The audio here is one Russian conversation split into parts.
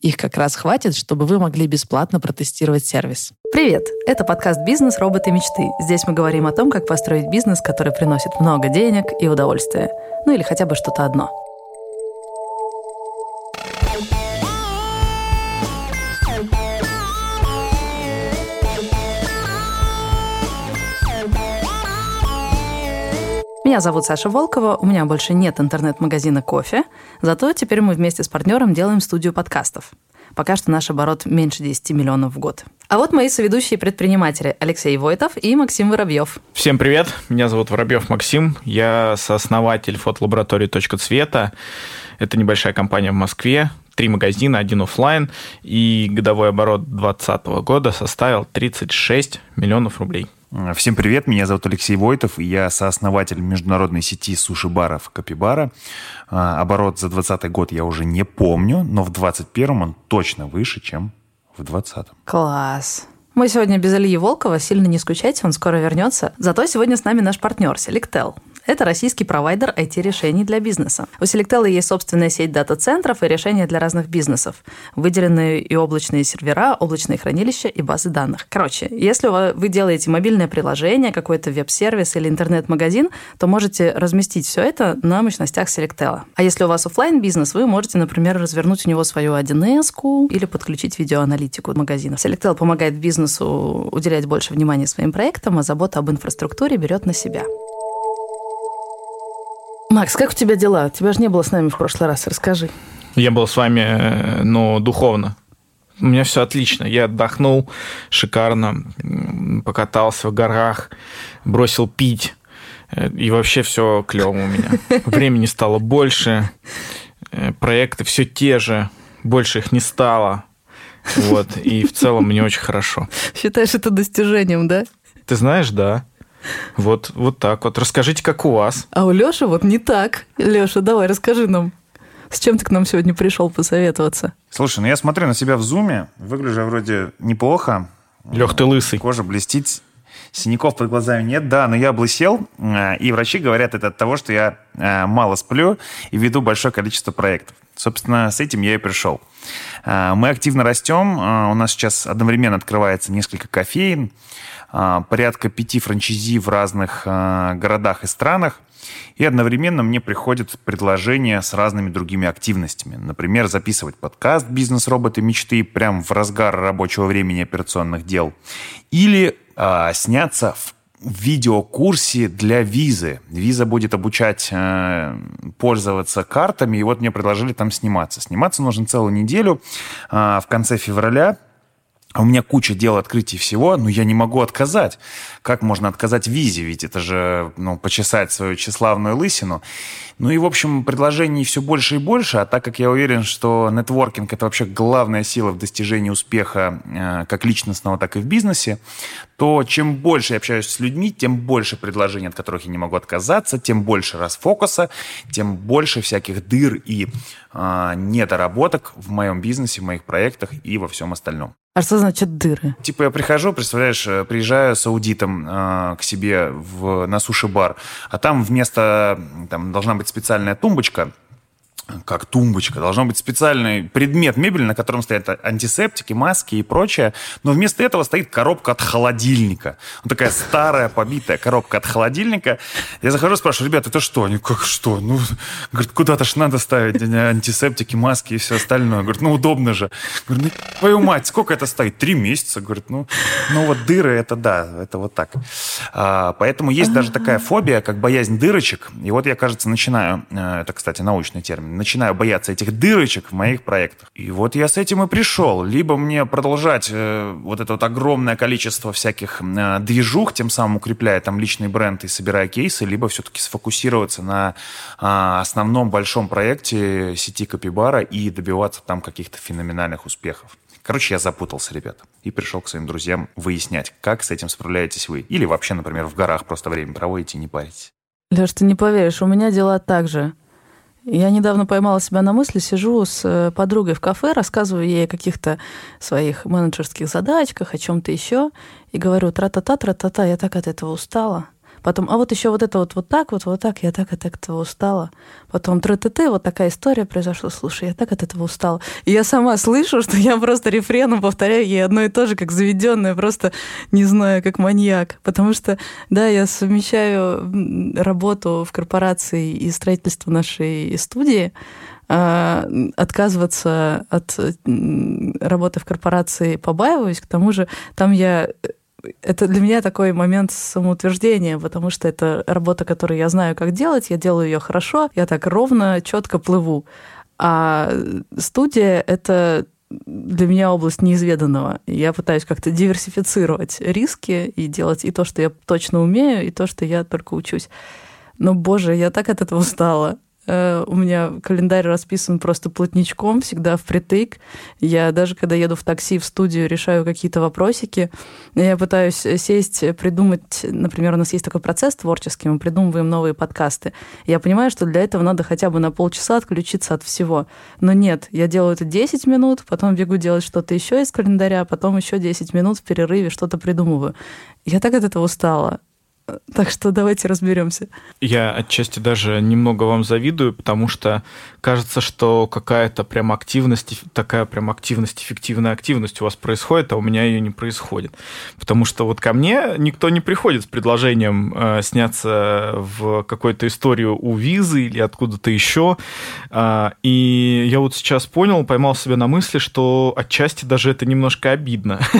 Их как раз хватит, чтобы вы могли бесплатно протестировать сервис. Привет! Это подкаст «Бизнес. Роботы. Мечты». Здесь мы говорим о том, как построить бизнес, который приносит много денег и удовольствия. Ну или хотя бы что-то одно – Меня зовут Саша Волкова, у меня больше нет интернет-магазина кофе, зато теперь мы вместе с партнером делаем студию подкастов. Пока что наш оборот меньше 10 миллионов в год. А вот мои соведущие предприниматели Алексей Войтов и Максим Воробьев. Всем привет, меня зовут Воробьев Максим, я сооснователь фотолаборатории «Точка цвета». Это небольшая компания в Москве, три магазина, один офлайн, и годовой оборот 2020 года составил 36 миллионов рублей. Всем привет, меня зовут Алексей Войтов, и я сооснователь международной сети суши-баров Капибара. А, оборот за 2020 год я уже не помню, но в 2021 он точно выше, чем в 2020. Класс. Мы сегодня без Ильи Волкова, сильно не скучайте, он скоро вернется. Зато сегодня с нами наш партнер Selectel. Это российский провайдер IT-решений для бизнеса. У Selectel есть собственная сеть дата-центров и решения для разных бизнесов. Выделенные и облачные сервера, облачные хранилища и базы данных. Короче, если вы делаете мобильное приложение, какой-то веб-сервис или интернет-магазин, то можете разместить все это на мощностях Selectel. А если у вас офлайн бизнес вы можете, например, развернуть у него свою 1С или подключить видеоаналитику магазина. Selectel помогает бизнесу уделять больше внимания своим проектам, а забота об инфраструктуре берет на себя. Макс, как у тебя дела? Тебя же не было с нами в прошлый раз. Расскажи. Я был с вами, ну, духовно. У меня все отлично. Я отдохнул шикарно, покатался в горах, бросил пить. Э, и вообще все клево у меня. Времени стало больше, э, проекты все те же, больше их не стало. Вот, и в целом мне очень хорошо. Считаешь это достижением, да? Ты знаешь, да. Вот, вот так вот. Расскажите, как у вас. А у Лёши вот не так. Лёша, давай, расскажи нам. С чем ты к нам сегодня пришел посоветоваться? Слушай, ну я смотрю на себя в зуме, выгляжу вроде неплохо. Лех, ты лысый. Кожа блестит, синяков под глазами нет, да, но я облысел, э, и врачи говорят это от того, что я э, мало сплю и веду большое количество проектов. Собственно, с этим я и пришел. Э, мы активно растем, у нас сейчас одновременно открывается несколько кофеин, порядка пяти франчайзи в разных городах и странах. И одновременно мне приходят предложения с разными другими активностями. Например, записывать подкаст «Бизнес-роботы мечты» прямо в разгар рабочего времени операционных дел. Или э, сняться в видеокурсе для визы. Виза будет обучать э, пользоваться картами, и вот мне предложили там сниматься. Сниматься нужно целую неделю. Э, в конце февраля у меня куча дел открытий всего, но я не могу отказать. Как можно отказать визе? Ведь это же ну, почесать свою тщеславную лысину. Ну и, в общем, предложений все больше и больше. А так как я уверен, что нетворкинг – это вообще главная сила в достижении успеха э, как личностного, так и в бизнесе, то чем больше я общаюсь с людьми, тем больше предложений, от которых я не могу отказаться, тем больше расфокуса, тем больше всяких дыр и э, недоработок в моем бизнесе, в моих проектах и во всем остальном. А что значит дыры? Типа я прихожу, представляешь, э, приезжаю с аудитом э, к себе в, на суши-бар, а там вместо, там должна быть специальная тумбочка, как тумбочка. Должно быть специальный предмет мебели, на котором стоят антисептики, маски и прочее. Но вместо этого стоит коробка от холодильника. Вот такая старая, побитая коробка от холодильника. Я захожу, спрашиваю, ребята, это что? Они, как что? Ну, говорит, куда-то ж надо ставить антисептики, маски и все остальное. Говорит, ну, удобно же. Говорю, ну, твою мать, сколько это стоит? Три месяца. Говорит, ну, ну вот дыры, это да, это вот так. А, поэтому есть даже такая фобия, как боязнь дырочек. И вот я, кажется, начинаю, э, это, кстати, научный термин, начинаю бояться этих дырочек в моих проектах. И вот я с этим и пришел. Либо мне продолжать э, вот это вот огромное количество всяких э, движух, тем самым укрепляя там личный бренд и собирая кейсы, либо все-таки сфокусироваться на э, основном большом проекте сети Капибара и добиваться там каких-то феноменальных успехов. Короче, я запутался, ребята, и пришел к своим друзьям выяснять, как с этим справляетесь вы. Или вообще, например, в горах просто время проводите и не паритесь. Леш, ты не поверишь, у меня дела так же. Я недавно поймала себя на мысли, сижу с э, подругой в кафе, рассказываю ей о каких-то своих менеджерских задачках, о чем-то еще, и говорю, тра-та-та, тра-та-та, я так от этого устала. Потом, а вот еще вот это вот вот так вот, вот так, я так от этого устала. Потом ТТТ, вот такая история произошла. Слушай, я так от этого устала. И я сама слышу, что я просто рефреном повторяю ей одно и то же, как заведенное, просто не знаю, как маньяк. Потому что, да, я совмещаю работу в корпорации и строительство нашей студии, а, отказываться от работы в корпорации побаиваюсь. К тому же там я это для меня такой момент самоутверждения, потому что это работа, которую я знаю, как делать, я делаю ее хорошо, я так ровно, четко плыву. А студия — это для меня область неизведанного. Я пытаюсь как-то диверсифицировать риски и делать и то, что я точно умею, и то, что я только учусь. Но, боже, я так от этого устала. Э, у меня календарь расписан просто плотничком, всегда впритык. Я даже когда еду в такси в студию, решаю какие-то вопросики. Я пытаюсь сесть, придумать... Например, у нас есть такой процесс творческий, мы придумываем новые подкасты. Я понимаю, что для этого надо хотя бы на полчаса отключиться от всего. Но нет, я делаю это 10 минут, потом бегу делать что-то еще из календаря, потом еще 10 минут в перерыве что-то придумываю. Я так от этого устала. Так что давайте разберемся. Я отчасти даже немного вам завидую, потому что кажется, что какая-то прям активность, такая прям активность, эффективная активность у вас происходит, а у меня ее не происходит. Потому что вот ко мне никто не приходит с предложением э, сняться в какую-то историю у визы или откуда-то еще. Э, и я вот сейчас понял, поймал себя на мысли, что отчасти даже это немножко обидно.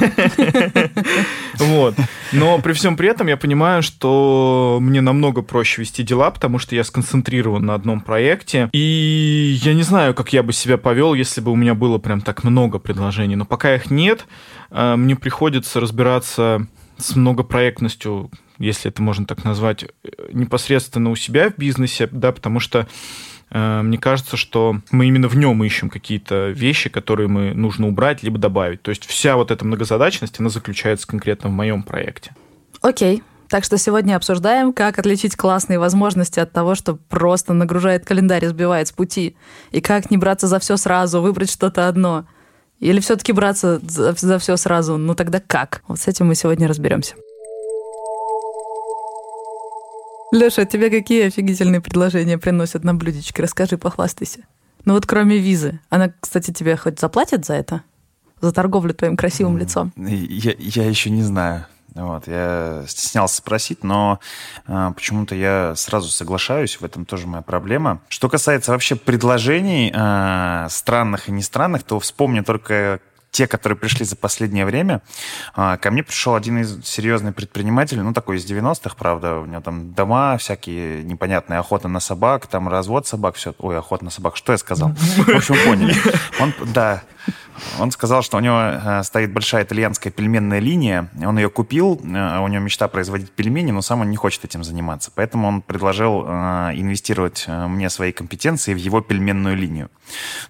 Вот. Но при всем при этом я понимаю, что мне намного проще вести дела, потому что я сконцентрирован на одном проекте. И я не знаю, как я бы себя повел, если бы у меня было прям так много предложений. Но пока их нет, э, мне приходится разбираться с многопроектностью, если это можно так назвать, э, непосредственно у себя в бизнесе, да, потому что мне кажется, что мы именно в нем ищем какие-то вещи, которые мы нужно убрать либо добавить. То есть вся вот эта многозадачность, она заключается конкретно в моем проекте. Окей, так что сегодня обсуждаем, как отличить классные возможности от того, что просто нагружает календарь и сбивает с пути. И как не браться за все сразу, выбрать что-то одно. Или все-таки браться за, за все сразу. Ну тогда как? Вот с этим мы сегодня разберемся. Леша, тебе какие офигительные предложения приносят на блюдечке? Расскажи, похвастайся. Ну вот кроме визы. Она, кстати, тебе хоть заплатит за это? За торговлю твоим красивым лицом? Я, я еще не знаю. Вот, я стеснялся спросить, но э, почему-то я сразу соглашаюсь, в этом тоже моя проблема. Что касается вообще предложений э, странных и не странных, то вспомню только те, которые пришли за последнее время, а, ко мне пришел один из серьезных предпринимателей, ну, такой из 90-х, правда, у него там дома всякие непонятные, охота на собак, там развод собак, все. Ой, охота на собак, что я сказал? В общем, поняли. Он, да, он сказал, что у него э, стоит большая итальянская пельменная линия. Он ее купил, э, у него мечта производить пельмени, но сам он не хочет этим заниматься. Поэтому он предложил э, инвестировать мне свои компетенции в его пельменную линию.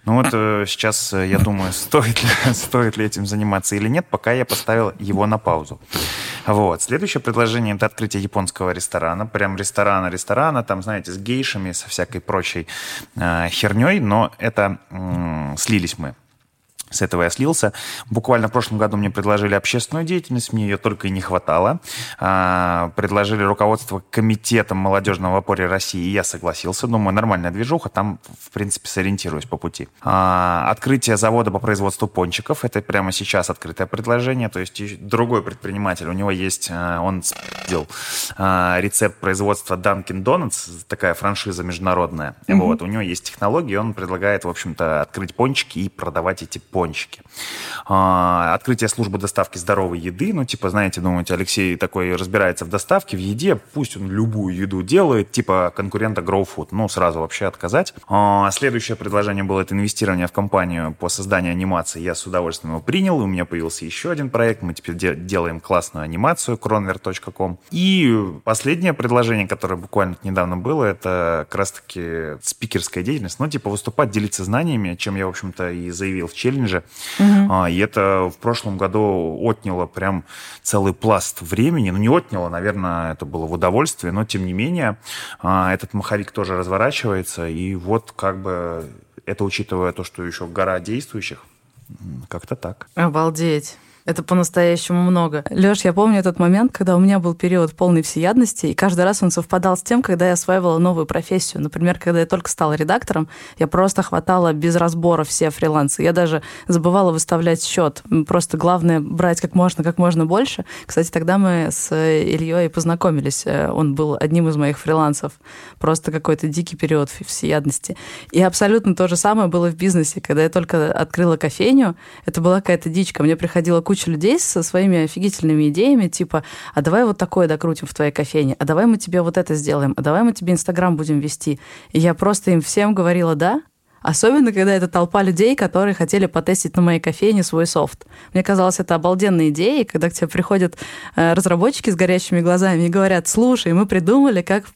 Ну вот сейчас я думаю, стоит ли, стоит ли этим заниматься или нет, пока я поставил его на паузу. Вот. Следующее предложение – это открытие японского ресторана. Прям ресторана-ресторана, там, знаете, с гейшами, со всякой прочей э, херней, но это э, слились мы С этого я слился. Буквально в прошлом году мне предложили общественную деятельность, мне ее только и не хватало. А, предложили руководство комитетом молодежного опоре России, и я согласился. Думаю, нормальная движуха, там, в принципе, сориентируюсь по пути. А, открытие завода по производству пончиков, это прямо сейчас открытое предложение, то есть другой предприниматель, у него есть, а, он спил рецепт производства Dunkin' Donuts, такая франшиза международная. Mm-hmm. Вот, у него есть технологии, он предлагает, в общем-то, открыть пончики и продавать эти пончики пончики. А, открытие службы доставки здоровой еды. Ну, типа, знаете, думаете, Алексей такой разбирается в доставке, в еде, пусть он любую еду делает, типа конкурента GrowFood. Ну, сразу вообще отказать. А, следующее предложение было это инвестирование в компанию по созданию анимации. Я с удовольствием его принял. У меня появился еще один проект. Мы теперь де- делаем классную анимацию kronver.com. И последнее предложение, которое буквально недавно было, это как раз-таки спикерская деятельность. Ну, типа выступать, делиться знаниями, чем я, в общем-то, и заявил в челлендже челленджи. Угу. А, и это в прошлом году отняло прям целый пласт времени. Ну, не отняло, наверное, это было в удовольствие, но тем не менее а, этот маховик тоже разворачивается. И вот как бы это учитывая то, что еще гора действующих, как-то так. Обалдеть. Это по-настоящему много. Леш, я помню этот момент, когда у меня был период полной всеядности, и каждый раз он совпадал с тем, когда я осваивала новую профессию. Например, когда я только стала редактором, я просто хватала без разбора все фрилансы. Я даже забывала выставлять счет. Просто главное брать как можно, как можно больше. Кстати, тогда мы с Ильей познакомились. Он был одним из моих фрилансов. Просто какой-то дикий период всеядности. И абсолютно то же самое было в бизнесе. Когда я только открыла кофейню, это была какая-то дичка. Мне приходила куча куча людей со своими офигительными идеями, типа, а давай вот такое докрутим в твоей кофейне, а давай мы тебе вот это сделаем, а давай мы тебе Инстаграм будем вести. И я просто им всем говорила «да», Особенно, когда это толпа людей, которые хотели потестить на моей кофейне свой софт. Мне казалось, это обалденная идея, когда к тебе приходят э, разработчики с горящими глазами и говорят, слушай, мы придумали, как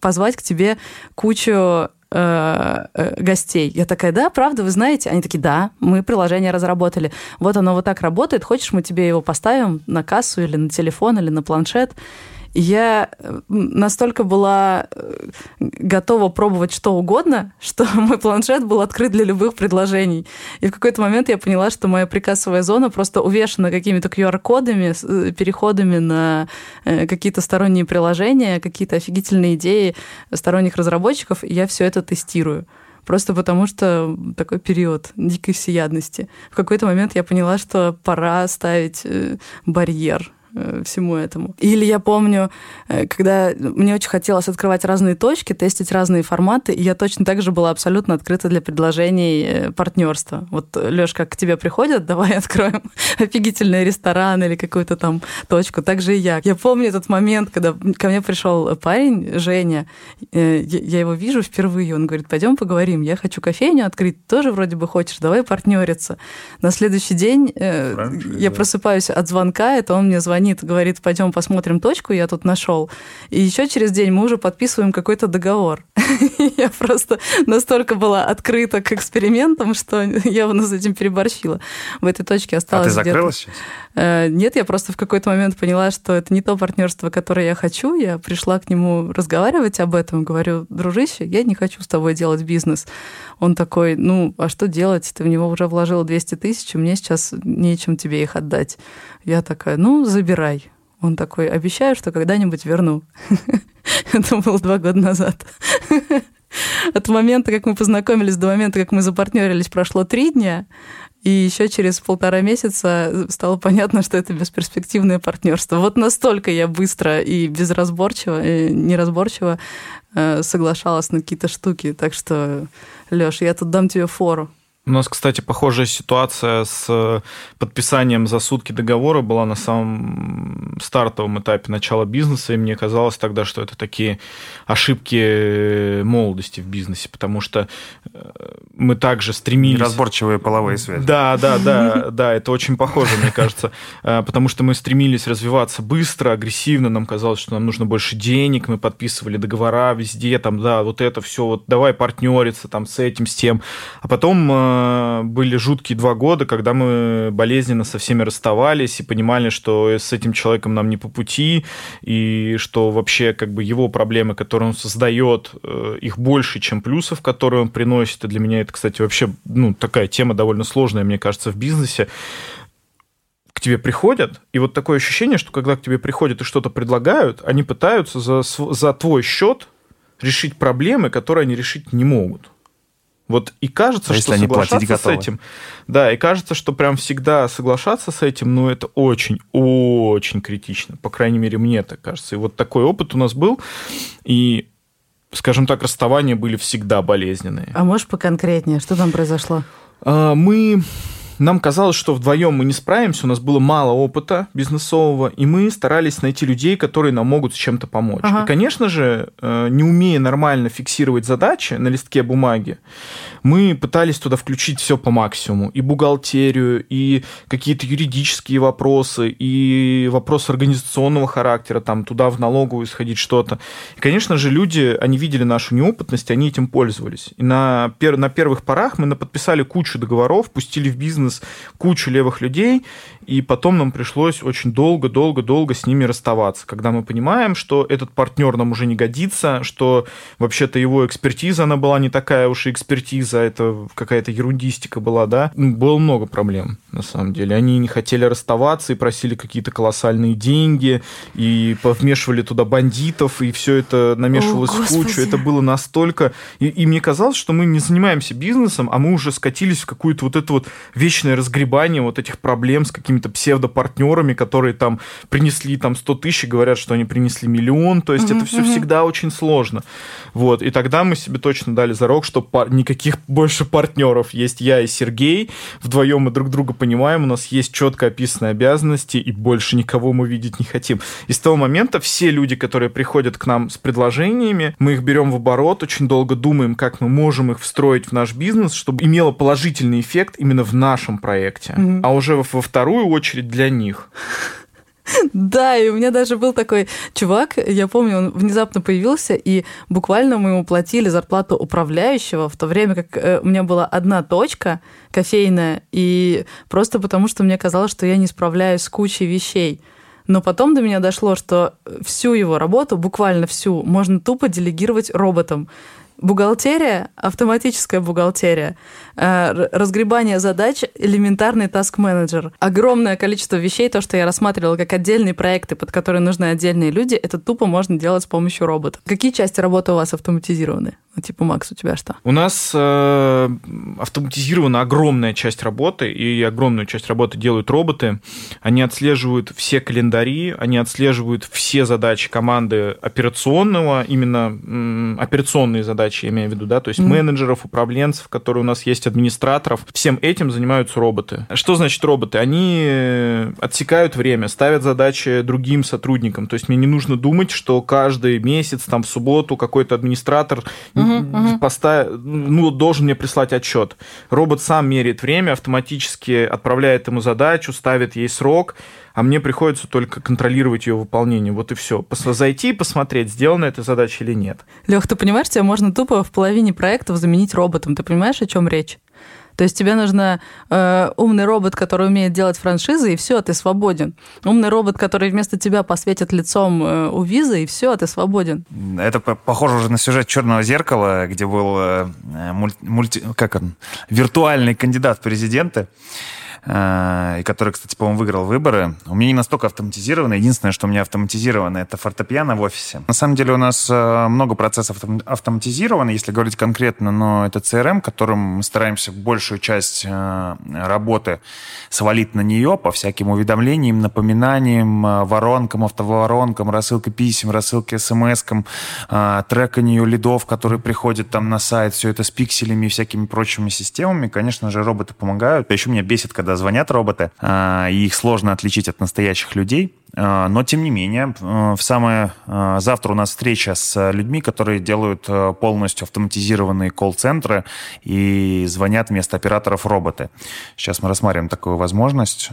позвать к тебе кучу Э, э, гостей. Я такая, да, правда, вы знаете? Они такие, да, мы приложение разработали. Вот оно вот так работает. Хочешь, мы тебе его поставим на кассу или на телефон, или на планшет? Я э, настолько была э, готова пробовать что угодно, что мой планшет был открыт для любых предложений. И в какой-то момент я поняла, что моя прикассовая зона просто увешана какими-то QR-кодами, э, переходами на какие-то сторонние приложения, какие-то офигительные идеи сторонних разработчиков, и я все это тестирую просто потому что такой период дикой всеядности. В какой-то момент я поняла, что пора ставить барьер всему этому. Или я помню, э, когда мне очень хотелось открывать разные точки, тестить разные форматы, и я точно так же была абсолютно открыта для предложений э, партнерства. Вот, Лёш, как к тебе приходят, давай откроем офигительный ресторан или какую-то там точку. Так же и я. Я помню этот момент, когда ко мне пришел парень, Женя, я его вижу впервые, он говорит, пойдем поговорим, я хочу кофейню открыть, тоже вроде бы хочешь, давай партнериться. На следующий день Раньше, я просыпаюсь от звонка, это он мне звонит звонит, говорит, пойдем посмотрим точку, я тут нашел. И еще через день мы уже подписываем какой-то договор. Я просто настолько была открыта к экспериментам, что явно с этим переборщила. В этой точке осталось. А ты закрылась сейчас? Э, нет, я просто в какой-то момент поняла, что это не то партнерство, которое я хочу. Я пришла к нему разговаривать об этом. Говорю, дружище, я не хочу с тобой делать бизнес. Он такой, ну, а что делать? Ты в него уже вложила 200 тысяч, и мне сейчас нечем тебе их отдать. Я такая, ну, забирай. Он такой, обещаю, что когда-нибудь верну. Это было два года назад. От момента, как мы познакомились, до момента, как мы запартнерились, прошло три дня. И еще через полтора месяца стало понятно, что это бесперспективное партнерство. Вот настолько я быстро и безразборчиво, и неразборчиво э, соглашалась на какие-то штуки. Так что, Леш, я тут дам тебе фору. У нас, кстати, похожая ситуация с э, подписанием за сутки договора была на самом стартовом этапе начала бизнеса, и мне казалось тогда, что это такие ошибки молодости в бизнесе, потому что э, мы также стремились... Неразборчивые половые связи. Да, да, да, да, это очень похоже, мне кажется, э, потому что мы стремились развиваться быстро, агрессивно, нам казалось, что нам нужно больше денег, мы подписывали договора везде, там, да, вот это все, вот давай партнериться там с этим, с тем, а потом э, были жуткие два года, когда мы болезненно со всеми расставались и понимали, что с этим человеком нам не по пути, и что вообще как бы его проблемы, которые он создает, э, их больше, чем плюсов, которые он приносит. И для меня это, кстати, вообще ну, такая тема довольно сложная, мне кажется, в бизнесе к тебе приходят, и вот такое ощущение, что когда к тебе приходят и что-то предлагают, они пытаются за, за твой счет решить проблемы, которые они решить не могут. Вот и кажется, а что соглашаться с этим, да, и кажется, что прям всегда соглашаться с этим, ну это очень, очень критично, по крайней мере мне так кажется. И вот такой опыт у нас был, и, скажем так, расставания были всегда болезненные. А можешь поконкретнее, что там произошло? А, мы нам казалось, что вдвоем мы не справимся, у нас было мало опыта бизнесового, и мы старались найти людей, которые нам могут с чем-то помочь. Ага. И, конечно же, э, не умея нормально фиксировать задачи на листке бумаги, мы пытались туда включить все по максимуму. И бухгалтерию, и какие-то юридические вопросы, и вопросы организационного характера, там туда в налоговую сходить что-то. И, конечно же, люди, они видели нашу неопытность, они этим пользовались. И на, пер на первых порах мы подписали кучу договоров, пустили в бизнес бизнес кучу левых людей, и потом нам пришлось очень долго-долго-долго с ними расставаться, когда мы понимаем, что этот партнер нам уже не годится, что вообще-то его экспертиза, она была не такая уж и экспертиза, это какая-то ерундистика была, да. Ну, было много проблем, на самом деле. Они не хотели расставаться и просили какие-то колоссальные деньги, и вмешивали туда бандитов, и все это намешивалось О, в кучу. Это было настолько... И, и мне казалось, что мы не занимаемся бизнесом, а мы уже скатились в какую-то вот это вот вечное разгребание вот этих проблем с какими-то псевдопартнерами, которые там принесли там 100 тысяч и говорят, что они принесли миллион. То есть uh-huh, это все uh-huh. всегда очень сложно. Вот. И тогда мы себе точно дали зарок, что пар- никаких больше партнеров. Есть я и Сергей. Вдвоем мы друг друга понимаем, у нас есть четко описанные обязанности, и больше никого мы видеть не хотим. И с того момента все люди, которые приходят к нам с предложениями, мы их берем в оборот, очень долго думаем, как мы можем их встроить в наш бизнес, чтобы имело положительный эффект именно в нашем проекте. Mm-hmm. А уже во вторую очередь для них. Да, и у меня даже был такой чувак, я помню, он внезапно появился, и буквально мы ему платили зарплату управляющего, в то время как э, у меня была одна точка кофейная, и просто потому, что мне казалось, что я не справляюсь с кучей вещей. Но потом до меня дошло, что всю его работу, буквально всю, можно тупо делегировать роботам. Бухгалтерия, автоматическая бухгалтерия, э, разгребание задач, элементарный таск-менеджер. Огромное количество вещей, то, что я рассматривала как отдельные проекты, под которые нужны отдельные люди, это тупо можно делать с помощью робота. Какие части работы у вас автоматизированы? Ну, типа, Макс, у тебя что? У нас э, автоматизирована огромная часть работы, и огромную часть работы делают роботы. Они отслеживают все календари, они отслеживают все задачи команды операционного, именно м, операционные задачи, я имею в виду, да, то есть mm-hmm. менеджеров, управленцев, которые у нас есть, администраторов. Всем этим занимаются роботы. Что значит роботы? Они э, отсекают время, ставят задачи другим сотрудникам. То есть мне не нужно думать, что каждый месяц, там, в субботу какой-то администратор угу, поста... ну, должен мне прислать отчет. Робот сам меряет время, автоматически отправляет ему задачу, ставит ей срок, а мне приходится только контролировать ее выполнение. Вот и все. Зайти и посмотреть, сделана эта задача или нет. Лех, ты понимаешь, тебя можно тупо в половине проектов заменить роботом. Ты понимаешь, о чем речь? То есть тебе нужно э, умный робот, который умеет делать франшизы, и все, ты свободен. Умный робот, который вместо тебя посветит лицом э, у визы, и все, ты свободен. Это похоже уже на сюжет Черного зеркала, где был э, мульти, как он, виртуальный кандидат в президенты. Э, и который, кстати, по-моему, выиграл выборы. У меня не настолько автоматизировано. Единственное, что у меня автоматизировано, это фортепиано в офисе. На самом деле у нас э, много процессов автоматизировано, если говорить конкретно, но это CRM, которым мы стараемся большую часть э, работы свалить на нее по всяким уведомлениям, напоминаниям, воронкам, автоворонкам, рассылка писем, рассылка смс-кам, треканию лидов, которые приходят там на сайт, все это с пикселями и всякими прочими системами. Конечно же, роботы помогают. Еще меня бесит, когда когда звонят роботы, а, и их сложно отличить от настоящих людей. Э, но, тем не менее, э, в самое... Э, завтра у нас встреча с людьми, которые делают полностью автоматизированные колл-центры и звонят вместо операторов роботы. Сейчас мы рассматриваем такую возможность.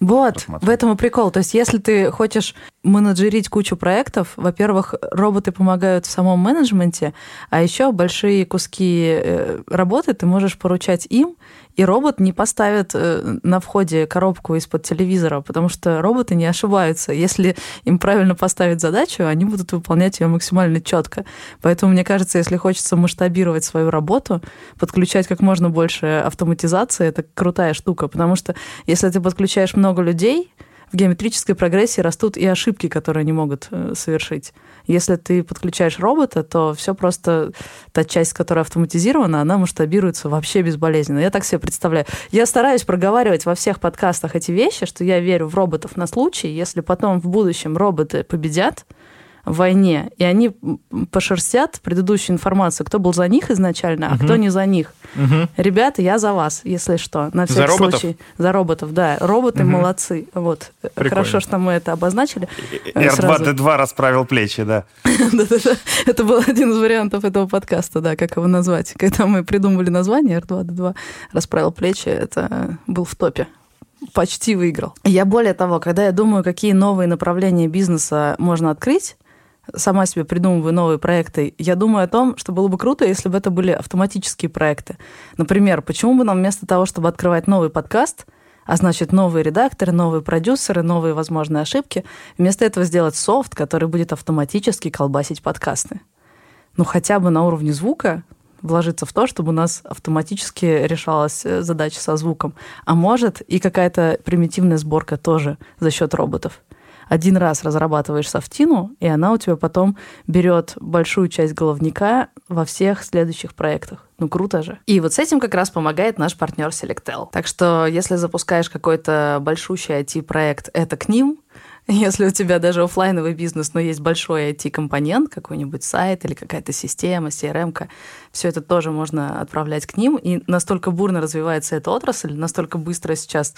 Вот, Посмотрим. в этом и прикол. То есть, если ты хочешь менеджерить кучу проектов, во-первых, роботы помогают в самом менеджменте, а еще большие куски работы ты можешь поручать им, и робот не поставит э, на входе коробку из-под телевизора, потому что роботы не ошибаются. Если им правильно поставить задачу, они будут выполнять ее максимально четко. Поэтому, мне кажется, если хочется масштабировать свою работу, подключать как можно больше автоматизации, это крутая штука, потому что если ты подключаешь много людей, в геометрической прогрессии растут и ошибки, которые они могут э, совершить. Если ты подключаешь робота, то все просто, та часть, которая автоматизирована, она масштабируется вообще безболезненно. Я так себе представляю. Я стараюсь проговаривать во всех подкастах эти вещи, что я верю в роботов на случай, если потом в будущем роботы победят, в войне, и они пошерстят предыдущую информацию, кто был за них изначально, а угу. кто не за них. Угу. Ребята, я за вас, если что, на всякий за роботов? случай. За роботов, да. Роботы угу. молодцы. Вот. Прикольно. Хорошо, что мы это обозначили. R2-D2 расправил плечи, да. Это был один из вариантов этого подкаста, да, как его назвать. Когда мы придумывали название R2-D2 расправил плечи, это был в топе почти выиграл. Я более того, когда я думаю, какие новые направления бизнеса можно открыть, сама себе придумываю новые проекты, я думаю о том, что было бы круто, если бы это были автоматические проекты. Например, почему бы нам вместо того, чтобы открывать новый подкаст, а значит, новые редакторы, новые продюсеры, новые возможные ошибки, вместо этого сделать софт, который будет автоматически колбасить подкасты. Ну, хотя бы на уровне звука вложиться в то, чтобы у нас автоматически решалась э, задача со звуком. А может, и какая-то примитивная сборка тоже за счет роботов один раз разрабатываешь софтину, и она у тебя потом берет большую часть головника во всех следующих проектах. Ну, круто же. И вот с этим как раз помогает наш партнер Selectel. Так что, если запускаешь какой-то большущий IT-проект, это к ним, Если у тебя даже офлайновый бизнес, но есть большой IT-компонент, какой-нибудь сайт или какая-то система, CRM, все это тоже можно отправлять к ним. И настолько бурно развивается эта отрасль, настолько быстро сейчас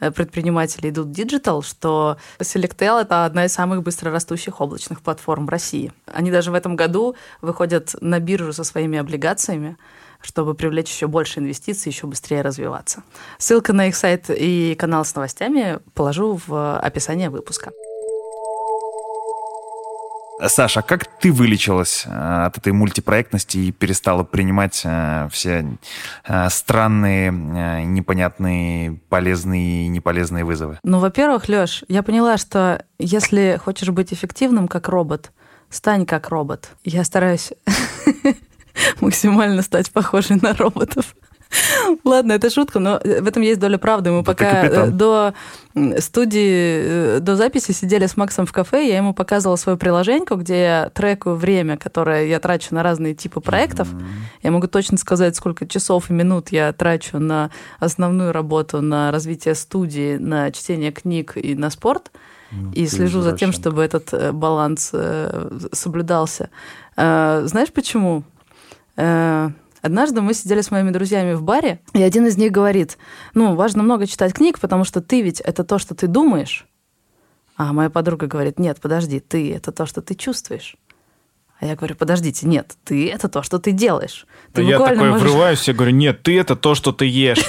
э, предприниматели идут в диджитал, что Selectel — это одна из самых быстрорастущих облачных платформ в России. Они даже в этом году выходят на биржу со своими облигациями, чтобы привлечь еще больше инвестиций, еще быстрее развиваться. Ссылка на их сайт и канал с новостями положу в описание выпуска. Саша, как ты вылечилась э, от этой мультипроектности и перестала принимать э, все э, странные, непонятные, полезные и неполезные вызовы? Ну, во-первых, Лёш, я поняла, что если хочешь быть эффективным как робот, стань как робот. Я стараюсь максимально стать похожей на роботов. Ладно, это шутка, но в этом есть доля правды. Мы пока э, до студии, э, до записи сидели с Максом в кафе, я ему показывала свою приложеньку, где я трекаю время, которое я трачу на разные типы проектов. Mm-hmm. Я могу точно сказать, сколько часов и минут я трачу на основную работу, на развитие студии, на чтение книг и на спорт. Ну, и слежу за тем, чтобы этот э, баланс соблюдался. Знаешь почему? Э, однажды мы сидели с моими друзьями в баре, и один из них говорит, ну, важно много читать книг, потому что ты ведь это то, что ты думаешь. А моя подруга говорит, нет, подожди, ты это то, что ты чувствуешь. А я говорю, подождите, нет, ты это то, что ты делаешь. Ты я такой можешь... врываюсь, я говорю, нет, ты это то, что ты ешь.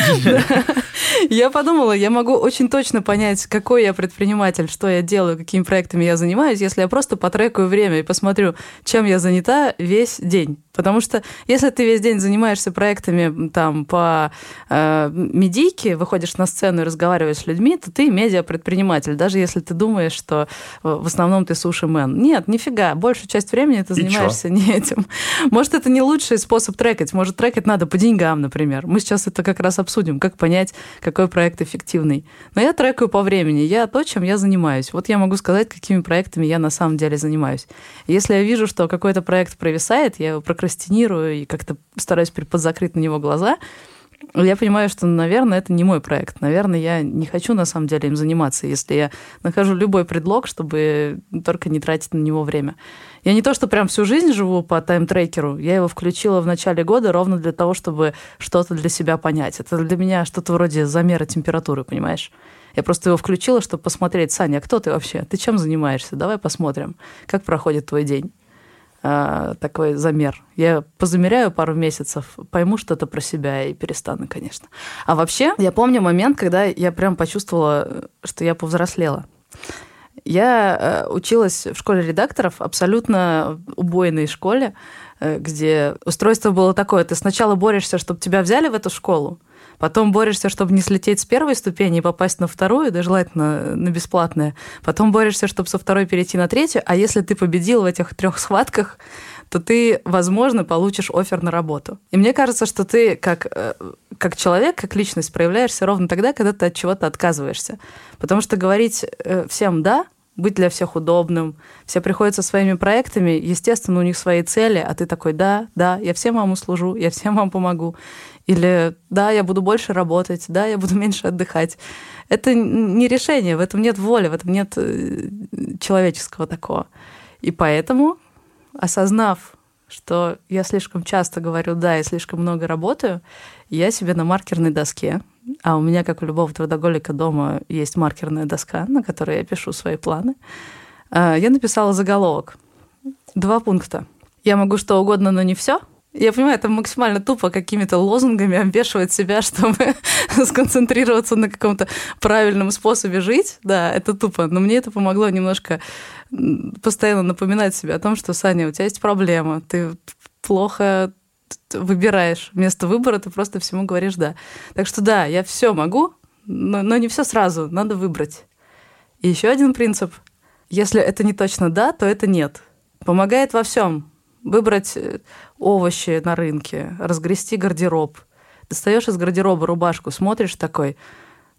Я подумала, я могу очень точно понять, какой я предприниматель, что я делаю, какими проектами я занимаюсь, если я просто потрекаю время и посмотрю, чем я занята весь день. Потому что если ты весь день занимаешься проектами там по э, медийке, выходишь на сцену и разговариваешь с людьми, то ты медиа-предприниматель, даже если ты думаешь, что в основном ты суши-мен. Нет, нифига, большую часть времени ты занимаешься не этим. Может, это не лучший способ трекать, может, трекать надо по деньгам, например. Мы сейчас это как раз обсудим, как понять, какой проект эффективный. Но я трекаю по времени, я то, чем я занимаюсь. Вот я могу сказать, какими проектами я на самом деле занимаюсь. Если я вижу, что какой-то проект провисает, я его прокрастинирую и как-то стараюсь подзакрыть на него глаза, я понимаю, что, наверное, это не мой проект. Наверное, я не хочу на самом деле им заниматься, если я нахожу любой предлог, чтобы только не тратить на него время. Я не то, что прям всю жизнь живу по тайм-трекеру, я его включила в начале года ровно для того, чтобы что-то для себя понять. Это для меня что-то вроде замера температуры, понимаешь? Я просто его включила, чтобы посмотреть, Саня, а кто ты вообще? Ты чем занимаешься? Давай посмотрим, как проходит твой день. А, такой замер. Я позамеряю пару месяцев, пойму что-то про себя и перестану, конечно. А вообще, я помню момент, когда я прям почувствовала, что я повзрослела. Я э, училась в школе редакторов, абсолютно убойной школе, э, где устройство было такое, ты сначала борешься, чтобы тебя взяли в эту школу, Потом борешься, чтобы не слететь с первой ступени и попасть на вторую, да желательно на бесплатное. Потом борешься, чтобы со второй перейти на третью. А если ты победил в этих трех схватках, то ты, возможно, получишь офер на работу. И мне кажется, что ты как, э, как человек, как личность проявляешься ровно тогда, когда ты от чего-то отказываешься. Потому что говорить э, всем «да», быть для всех удобным. Все приходят со своими проектами, естественно, у них свои цели, а ты такой, да, да, я всем вам услужу, я всем вам помогу. Или да, я буду больше работать, да, я буду меньше отдыхать. Это не решение, в этом нет воли, в этом нет э, человеческого такого. И поэтому, осознав, что я слишком часто говорю «да» и слишком много работаю, я себе на маркерной доске, а у меня, как у любого трудоголика дома, есть маркерная доска, на которой я пишу свои планы, э, я написала заголовок. Два пункта. Я могу что угодно, но не все – я понимаю, это максимально тупо какими-то лозунгами обвешивать себя, чтобы сконцентрироваться на каком-то правильном способе жить. Да, это тупо. Но мне это помогло немножко постоянно напоминать себе о том, что, Саня, у тебя есть проблема, ты плохо выбираешь. Вместо выбора ты просто всему говоришь «да». Так что да, я все могу, но, но не все сразу, надо выбрать. И еще один принцип. Если это не точно «да», то это «нет». Помогает во всем выбрать э, овощи на рынке, разгрести гардероб. Достаешь из гардероба рубашку, смотришь такой,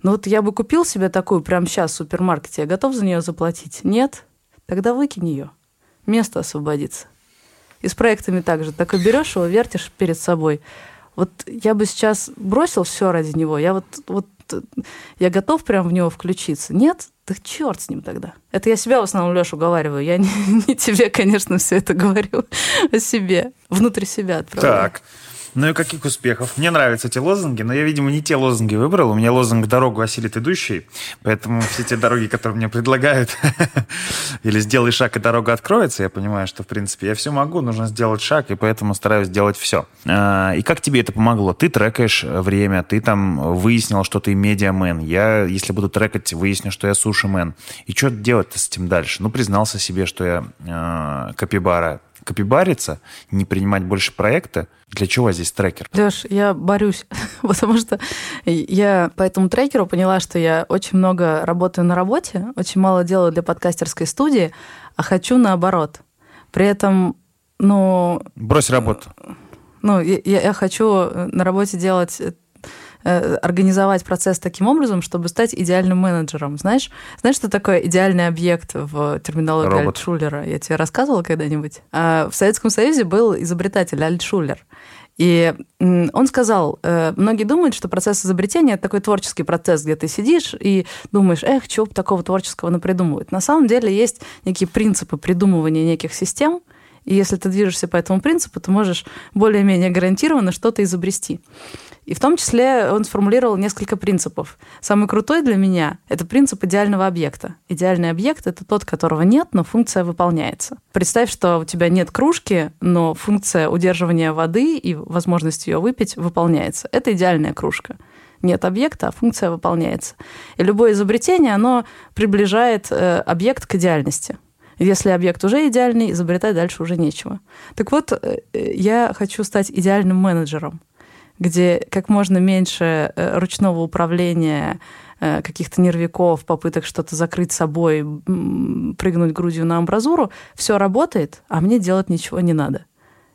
ну вот я бы купил себе такую прямо сейчас в супермаркете, я готов за нее заплатить? Нет? Тогда выкинь ее. Место освободится. И с проектами также. Так и берешь его, вертишь перед собой. Вот я бы сейчас бросил все ради него. Я вот, вот я готов прям в него включиться. Нет? Да черт с ним тогда. Это я себя в основном, Леша, уговариваю. Я не, не тебе, конечно, все это говорю, о себе. Внутри себя отправляю. Так. Ну и каких успехов? Мне нравятся эти лозунги, но я, видимо, не те лозунги выбрал. У меня лозунг «Дорогу осилит идущий», поэтому все те дороги, которые мне предлагают, или «Сделай шаг, и дорога откроется», я понимаю, что, в принципе, я все могу, нужно сделать шаг, и поэтому стараюсь делать все. А, и как тебе это помогло? Ты трекаешь время, ты там выяснил, что ты медиамен. Я, если буду трекать, выясню, что я сушимен. И что делать с этим дальше? Ну, признался себе, что я э, капибара копибариться, не принимать больше проекта. Для чего здесь трекер? Леш, я борюсь, потому что я по этому трекеру поняла, что я очень много работаю на работе, очень мало делаю для подкастерской студии, а хочу наоборот. При этом, ну... Брось работу. Ну, я, я хочу на работе делать организовать процесс таким образом, чтобы стать идеальным менеджером. Знаешь, знаешь, что такое идеальный объект в терминологии Робот. Альтшулера? Я тебе рассказывала когда-нибудь? А, в Советском Союзе был изобретатель Альтшулер. И он сказал, э, многие думают, что процесс изобретения – это такой творческий процесс, где ты сидишь и думаешь, эх, чего бы такого творческого напридумывать. На самом деле есть некие принципы придумывания неких систем, и если ты движешься по этому принципу, ты можешь более-менее гарантированно что-то изобрести. И в том числе он сформулировал несколько принципов. Самый крутой для меня – это принцип идеального объекта. Идеальный объект – это тот, которого нет, но функция выполняется. Представь, что у тебя нет кружки, но функция удерживания воды и возможность ее выпить выполняется. Это идеальная кружка нет объекта, а функция выполняется. И любое изобретение, оно приближает э, объект к идеальности. Если объект уже идеальный, изобретать дальше уже нечего. Так вот, э, я хочу стать идеальным менеджером где как можно меньше э, ручного управления, э, каких-то нервиков, попыток что-то закрыть собой, прыгнуть грудью на амбразуру, все работает, а мне делать ничего не надо.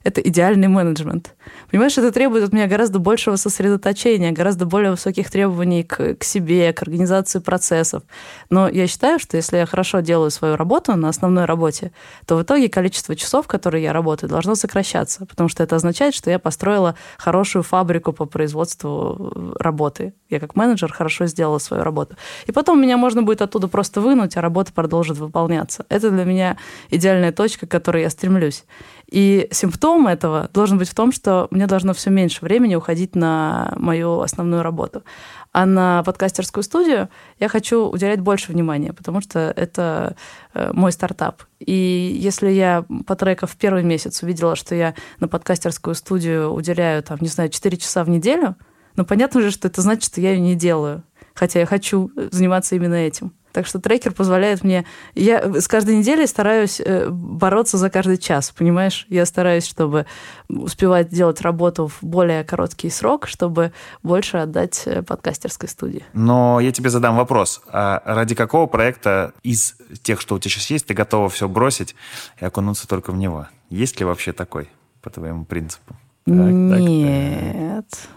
Это идеальный менеджмент. Понимаешь, это требует от меня гораздо большего сосредоточения, гораздо более высоких требований к, к себе, к организации процессов. Но я считаю, что если я хорошо делаю свою работу на основной работе, то в итоге количество часов, которые я работаю, должно сокращаться, потому что это означает, что я построила хорошую фабрику по производству э, работы. Я как менеджер хорошо сделала свою работу. И потом меня можно будет оттуда просто вынуть, а работа продолжит выполняться. Это для меня идеальная точка, к которой я стремлюсь. И симптом этого должен быть в том, что мне должно все меньше времени уходить на мою основную работу. А на подкастерскую студию я хочу уделять больше внимания, потому что это э, мой стартап. И если я по трекам в первый месяц увидела, что я на подкастерскую студию уделяю, там, не знаю, 4 часа в неделю, ну, понятно же, что это значит, что я ее не делаю. Хотя я хочу заниматься именно этим. Так что трекер позволяет мне... Я с каждой неделей стараюсь э, бороться за каждый час, понимаешь? Я стараюсь, чтобы успевать делать работу в более короткий срок, чтобы больше отдать э, подкастерской студии. Но я тебе задам вопрос. А ради какого проекта из тех, что у тебя сейчас есть, ты готова все бросить и окунуться только в него? Есть ли вообще такой, по твоему принципу? Так, Нет. Так, так.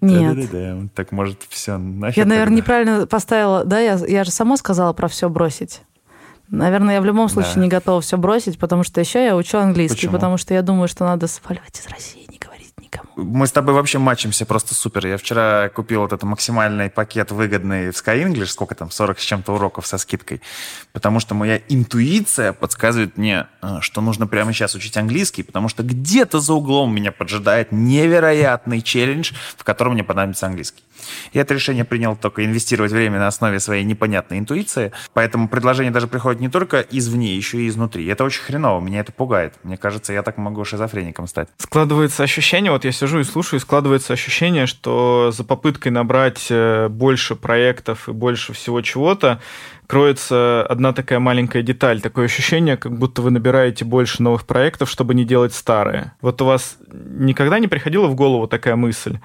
Нет. Так может все нахер. Я, наверное, тогда? неправильно поставила. Да, я, я же сама сказала про все бросить. Наверное, я в любом случае да. не готова все бросить, потому что еще я учу английский, Почему? потому что я думаю, что надо сваливать из России, никому. Мы с тобой вообще матчимся просто супер. Я вчера купил вот этот максимальный пакет выгодный в Sky English, сколько там, 40 с чем-то уроков со скидкой, потому что моя интуиция подсказывает мне, э, что нужно прямо сейчас учить английский, потому что где-то за углом меня поджидает невероятный челлендж, в котором мне понадобится английский. Я это решение принял только инвестировать время на основе своей непонятной интуиции, поэтому предложение даже приходит не только извне, еще и изнутри. Это очень хреново, меня это пугает. Мне кажется, я так могу шизофреником стать. Складывается ощущение, вот я сижу и слушаю, и складывается ощущение, что за попыткой набрать э, больше проектов и больше всего чего-то кроется одна такая маленькая деталь, такое ощущение, как будто вы набираете больше новых проектов, чтобы не делать старые. Вот у вас никогда не приходила в голову такая мысль?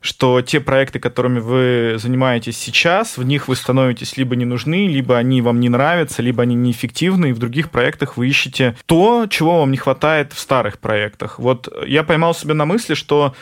Что те проекты, которыми вы занимаетесь сейчас, в них вы становитесь либо не нужны, либо они вам не нравятся, либо они неэффективны, и в других проектах вы ищете то, чего вам не хватает в старых проектах. Вот я поймал себя на мысли, что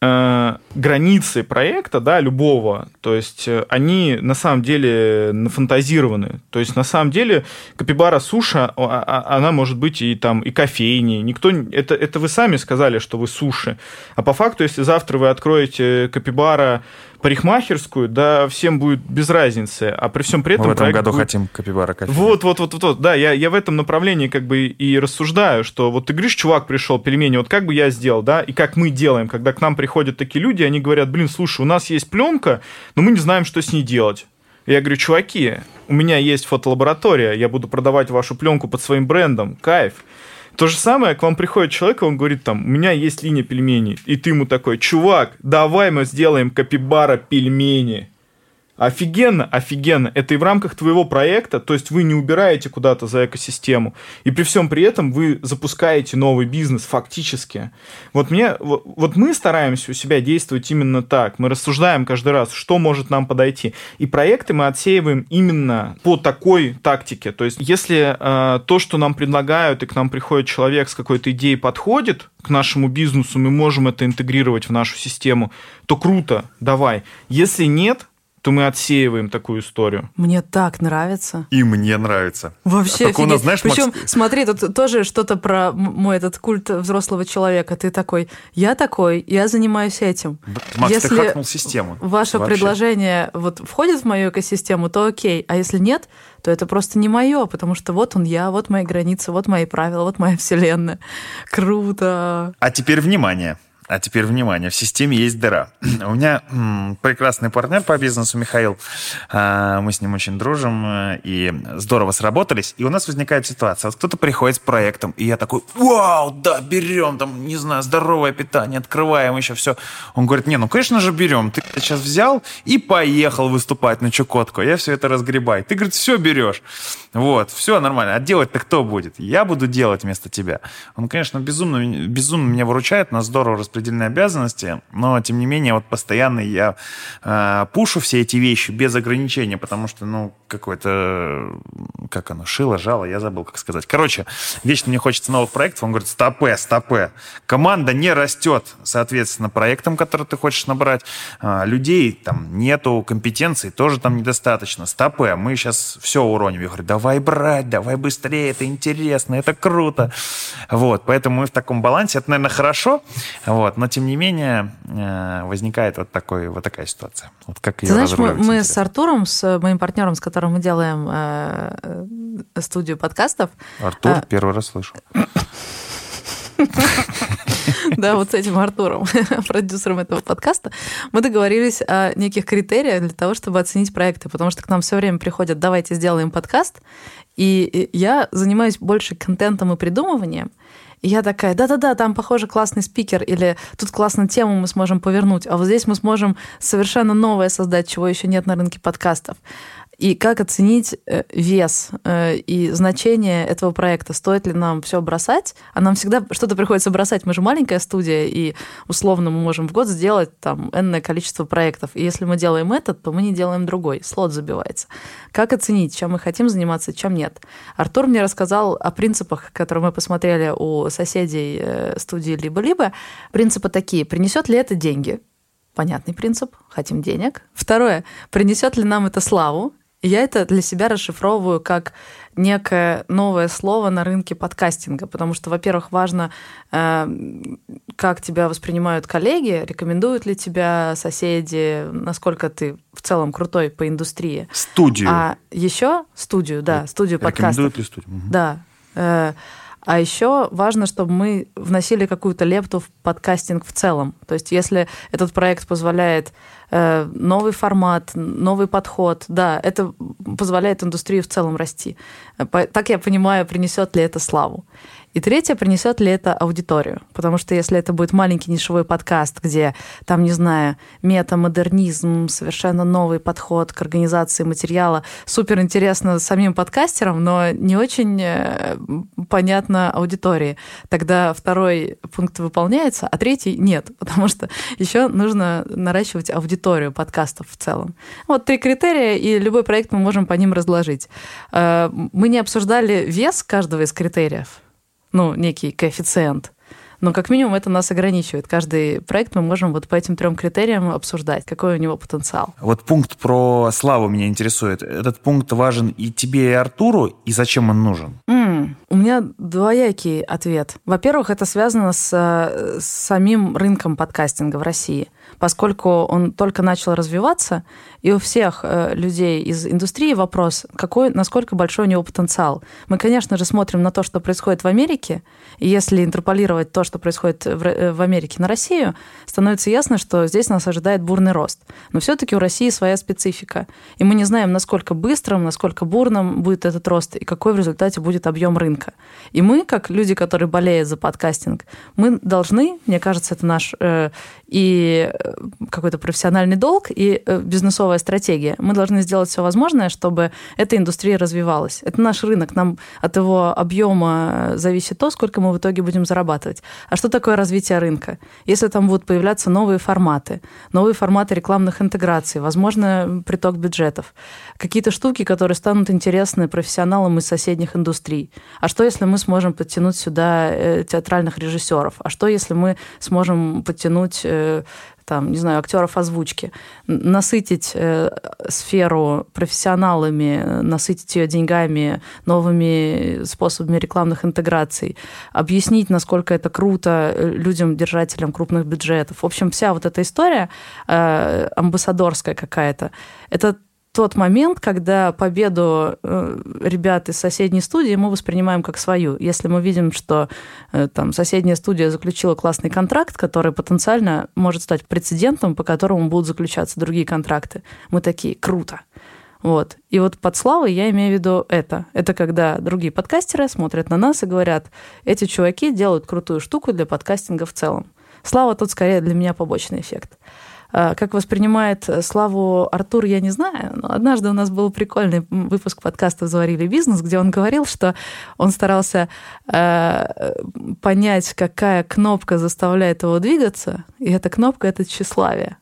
э, границы проекта, да, любого, то есть э, они на самом деле нафантазированы. То есть на самом деле Капибара Суша, а, а, она может быть и там и кофейней. Никто, это, это вы сами сказали, что вы суши. А по факту, если завтра вы откроете Капибара парикмахерскую, да, всем будет без разницы. А при всем при этом... Мы в этом году будет... хотим капибара кофе. Вот, вот, вот, вот, вот, да, я, я в этом направлении как бы и рассуждаю, что вот ты говоришь, чувак пришел, пельмени, вот как бы я сделал, да, и как мы делаем, когда к нам приходят такие люди, они говорят, блин, слушай, у нас есть пленка, но мы не знаем, что с ней делать. Я говорю, чуваки, у меня есть фотолаборатория, я буду продавать вашу пленку под своим брендом, кайф. То же самое, к вам приходит человек, и он говорит там, у меня есть линия пельменей. И ты ему такой, чувак, давай мы сделаем капибара пельмени. Офигенно, офигенно. Это и в рамках твоего проекта, то есть вы не убираете куда-то за экосистему, и при всем при этом вы запускаете новый бизнес фактически. Вот мне, вот, вот мы стараемся у себя действовать именно так. Мы рассуждаем каждый раз, что может нам подойти. И проекты мы отсеиваем именно по такой тактике. То есть если э, то, что нам предлагают, и к нам приходит человек с какой-то идеей подходит к нашему бизнесу, мы можем это интегрировать в нашу систему, то круто, давай. Если нет, то мы отсеиваем такую историю. Мне так нравится. И мне нравится. Вообще, а у нас, знаешь, Причем, Макс... смотри, тут тоже что-то про мой этот культ взрослого человека. Ты такой, я такой, я занимаюсь этим. Макс, если ты хакнул систему. Ваше Вообще. предложение вот входит в мою экосистему, то окей. А если нет, то это просто не мое, потому что вот он я, вот мои границы, вот мои правила, вот моя вселенная. Круто. А теперь внимание. А теперь внимание, в системе есть дыра. У меня прекрасный партнер по бизнесу Михаил. А, мы с ним очень дружим э, и здорово сработались. И у нас возникает ситуация. Вот кто-то приходит с проектом, и я такой, вау, да, берем, там, не знаю, здоровое питание, открываем еще все. Он говорит, не, ну, конечно же, берем. Ты сейчас взял и поехал выступать на Чукотку. Я все это разгребаю. Ты, говорит, все берешь. Вот, все нормально. А делать-то кто будет? Я буду делать вместо тебя. Он, конечно, безумно, безумно меня выручает, нас здорово распределяет выделены обязанности, но, тем не менее, вот постоянно я э, пушу все эти вещи без ограничения, потому что, ну, какое-то, как оно, шило, жало, я забыл, как сказать. Короче, вечно мне хочется новых проектов, он говорит, стопе, стопе. Команда не растет, соответственно, проектам, которые ты хочешь набрать. Э, людей там нету, компетенций тоже там недостаточно. Стопе, мы сейчас все уроним. Я говорю, давай брать, давай быстрее, это интересно, это круто. Вот, поэтому мы в таком балансе. Это, наверное, хорошо, вот, но тем не менее э, возникает вот, такой, вот такая ситуация. Вот как Ты знаешь, мы, мы с Артуром, с моим партнером, с которым мы делаем э, э студию подкастов. Артур, э, первый раз слышу. Да, вот с этим Артуром, продюсером этого подкаста, мы договорились о неких критериях для того, чтобы оценить проекты, потому что к нам все время приходят, давайте сделаем подкаст, и я занимаюсь больше контентом и придумыванием, и я такая, да-да-да, там, похоже, классный спикер, или тут классную тему мы сможем повернуть, а вот здесь мы сможем совершенно новое создать, чего еще нет на рынке подкастов. И как оценить э, вес э, и значение этого проекта? Стоит ли нам все бросать? А нам всегда что-то приходится бросать. Мы же маленькая студия, и условно мы можем в год сделать там энное количество проектов. И если мы делаем этот, то мы не делаем другой. Слот забивается. Как оценить, чем мы хотим заниматься, чем нет? Артур мне рассказал о принципах, которые мы посмотрели у соседей э, студии «Либо-либо». Принципы такие. Принесет ли это деньги? Понятный принцип. Хотим денег. Второе. Принесет ли нам это славу? Я это для себя расшифровываю как некое новое слово на рынке подкастинга, потому что, во-первых, важно, э, как тебя воспринимают коллеги, рекомендуют ли тебя соседи, насколько ты в целом крутой по индустрии. Студию. А еще студию, да, студию подкастов. Рекомендуют ли студию? Да. Э, а еще важно, чтобы мы вносили какую-то лепту в подкастинг в целом. То есть если этот проект позволяет э, новый формат, новый подход, да, это позволяет индустрии в целом расти. Так я понимаю, принесет ли это славу. И третье, принесет ли это аудиторию. Потому что если это будет маленький нишевой подкаст, где там, не знаю, метамодернизм, совершенно новый подход к организации материала, супер интересно самим подкастерам, но не очень э, понятно аудитории, тогда второй пункт выполняется, а третий нет, потому что еще нужно наращивать аудиторию подкастов в целом. Вот три критерия, и любой проект мы можем по ним разложить. Э, мы не обсуждали вес каждого из критериев, ну, некий коэффициент. Но как минимум это нас ограничивает. Каждый проект мы можем вот по этим трем критериям обсуждать, какой у него потенциал. Вот пункт про славу меня интересует. Этот пункт важен и тебе, и Артуру, и зачем он нужен? Mm, у меня двоякий ответ. Во-первых, это связано с, с самим рынком подкастинга в России поскольку он только начал развиваться, и у всех э, людей из индустрии вопрос, какой, насколько большой у него потенциал. Мы, конечно же, смотрим на то, что происходит в Америке, и если интерполировать то, что происходит в, э, в Америке на Россию, становится ясно, что здесь нас ожидает бурный рост. Но все-таки у России своя специфика, и мы не знаем, насколько быстрым, насколько бурным будет этот рост, и какой в результате будет объем рынка. И мы, как люди, которые болеют за подкастинг, мы должны, мне кажется, это наш э, и какой-то профессиональный долг и э, бизнесовая стратегия. Мы должны сделать все возможное, чтобы эта индустрия развивалась. Это наш рынок, нам от его объема зависит то, сколько мы в итоге будем зарабатывать. А что такое развитие рынка? Если там будут появляться новые форматы, новые форматы рекламных интеграций, возможно, приток бюджетов, какие-то штуки, которые станут интересны профессионалам из соседних индустрий. А что, если мы сможем подтянуть сюда э, театральных режиссеров? А что, если мы сможем подтянуть э, там, не знаю, актеров озвучки, насытить э, сферу профессионалами, насытить ее деньгами, новыми способами рекламных интеграций, объяснить, насколько это круто э, людям, держателям крупных бюджетов. В общем, вся вот эта история э, амбассадорская какая-то, это тот момент, когда победу э, ребят из соседней студии мы воспринимаем как свою. Если мы видим, что э, там соседняя студия заключила классный контракт, который потенциально может стать прецедентом, по которому будут заключаться другие контракты, мы такие, круто. Вот. И вот под славой я имею в виду это. Это когда другие подкастеры смотрят на нас и говорят, эти чуваки делают крутую штуку для подкастинга в целом. Слава тут скорее для меня побочный эффект. А, как воспринимает Славу Артур, я не знаю, но однажды у нас был прикольный выпуск подкаста «Заварили бизнес», где он говорил, что он старался э, понять, какая кнопка заставляет его двигаться, и эта кнопка — это тщеславие.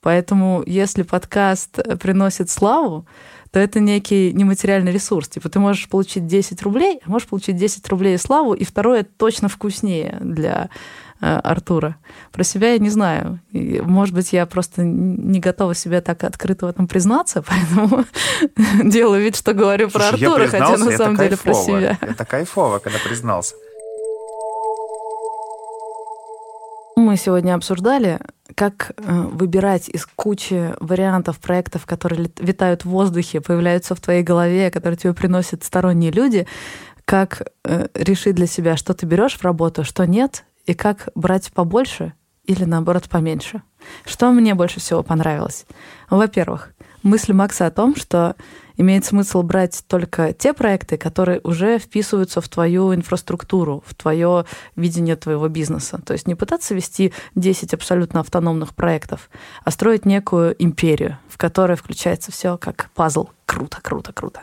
Поэтому если подкаст приносит славу, то это некий нематериальный ресурс. Типа ты можешь получить 10 рублей, а можешь получить 10 рублей и славу, и второе точно вкуснее для э, Артура. Про себя я не знаю. И, может быть, я просто не готова себе так открыто в этом признаться, поэтому делаю вид, что говорю про Слушай, Артура, хотя на самом деле про себя. Это кайфово, когда признался. Мы сегодня обсуждали, как э, выбирать из кучи вариантов проектов, которые витают в воздухе, появляются в твоей голове, которые тебе приносят сторонние люди, как э, решить для себя, что ты берешь в работу, что нет, и как брать побольше или наоборот поменьше. Что мне больше всего понравилось? Во-первых, мысль Макса о том, что имеет смысл брать только те проекты, которые уже вписываются в твою инфраструктуру, в твое видение твоего бизнеса. То есть не пытаться вести 10 абсолютно автономных проектов, а строить некую империю, в которой включается все как пазл. Круто, круто, круто.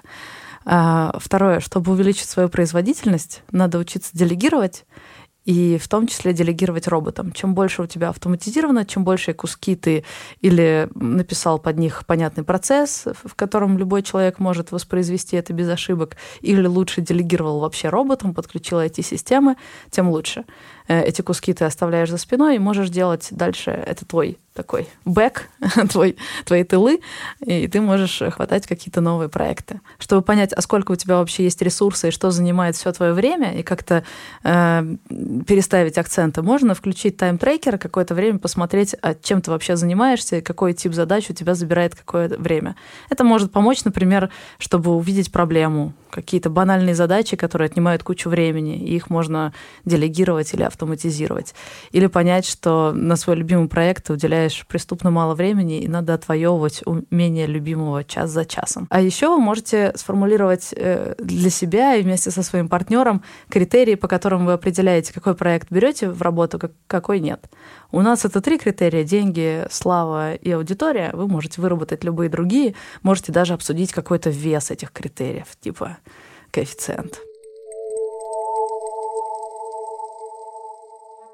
А второе, чтобы увеличить свою производительность, надо учиться делегировать и в том числе делегировать роботам. Чем больше у тебя автоматизировано, чем больше куски ты или написал под них понятный процесс, в котором любой человек может воспроизвести это без ошибок, или лучше делегировал вообще роботам, подключил эти системы, тем лучше. Э, эти куски ты оставляешь за спиной и можешь делать дальше. Это твой такой бэк, твой, твои тылы, и ты можешь хватать какие-то новые проекты. Чтобы понять, а сколько у тебя вообще есть ресурсы и что занимает все твое время, и как-то э, переставить акценты, можно включить тайм-трекер, какое-то время посмотреть, а чем ты вообще занимаешься, и какой тип задач у тебя забирает какое время. Это может помочь, например, чтобы увидеть проблему, какие-то банальные задачи, которые отнимают кучу времени, и их можно делегировать или автоматизировать. Или понять, что на свой любимый проект ты уделяешь преступно мало времени, и надо отвоевывать умение любимого час за часом. А еще вы можете сформулировать э, для себя и вместе со своим партнером критерии, по которым вы определяете, какой проект берете в работу, какой нет. У нас это три критерия – деньги, слава и аудитория. Вы можете выработать любые другие, можете даже обсудить какой-то вес этих критериев, типа коэффициент.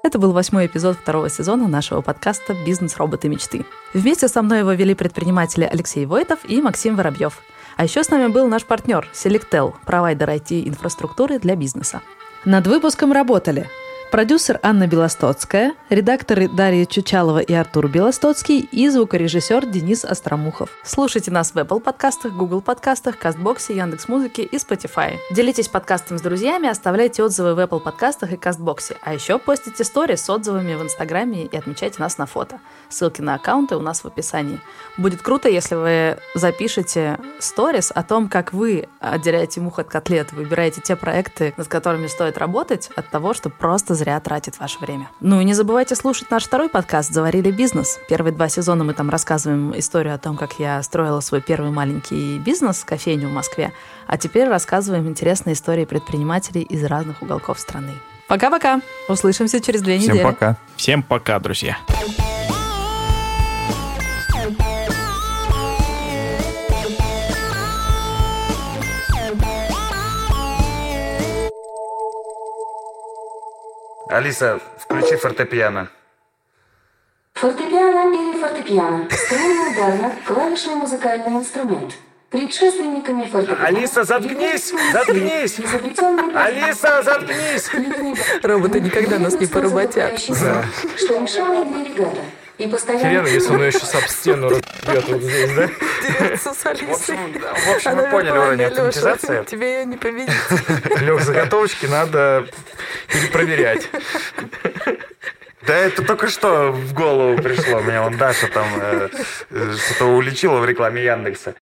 Это был восьмой эпизод второго сезона нашего подкаста «Бизнес. Роботы. Мечты». Вместе со мной его вели предприниматели Алексей Войтов и Максим Воробьев. А еще с нами был наш партнер Selectel, провайдер IT-инфраструктуры для бизнеса. Над выпуском работали Продюсер Анна Белостоцкая, редакторы Дарья Чучалова и Артур Белостоцкий и звукорежиссер Денис Остромухов. Слушайте нас в Apple подкастах, Google подкастах, Кастбоксе, Яндекс.Музыке и Spotify. Делитесь подкастом с друзьями, оставляйте отзывы в Apple подкастах и Кастбоксе. А еще постите истории с отзывами в Инстаграме и отмечайте нас на фото. Ссылки на аккаунты у нас в описании. Будет круто, если вы запишете сторис о том, как вы отделяете мух от котлет, выбираете те проекты, над которыми стоит работать, от того, что просто зря тратит ваше время. Ну и не забывайте слушать наш второй подкаст «Заварили бизнес». Первые два сезона мы там рассказываем историю о том, как я строила свой первый маленький бизнес, кофейню в Москве. А теперь рассказываем интересные истории предпринимателей из разных уголков страны. Пока-пока. Услышимся через две Всем недели. Всем пока. Всем пока, друзья. Алиса, включи фортепиано. Фортепиано или фортепиано – струнный ударно клавишный музыкальный инструмент. Предшественниками фортепиано... Алиса, заткнись! Заткнись! Алиса, заткнись! Роботы никогда нас не поработят. Что мешало двигателю и постоянно... Хрен, если он еще об стену разбьет вот здесь, да? Дерется с Алисой. В общем, вы поняли уровень автоматизации. Тебе ее не победить. Лех, заготовочки надо перепроверять. Да это только что в голову пришло. Мне вон Даша там э, что-то уличила в рекламе Яндекса.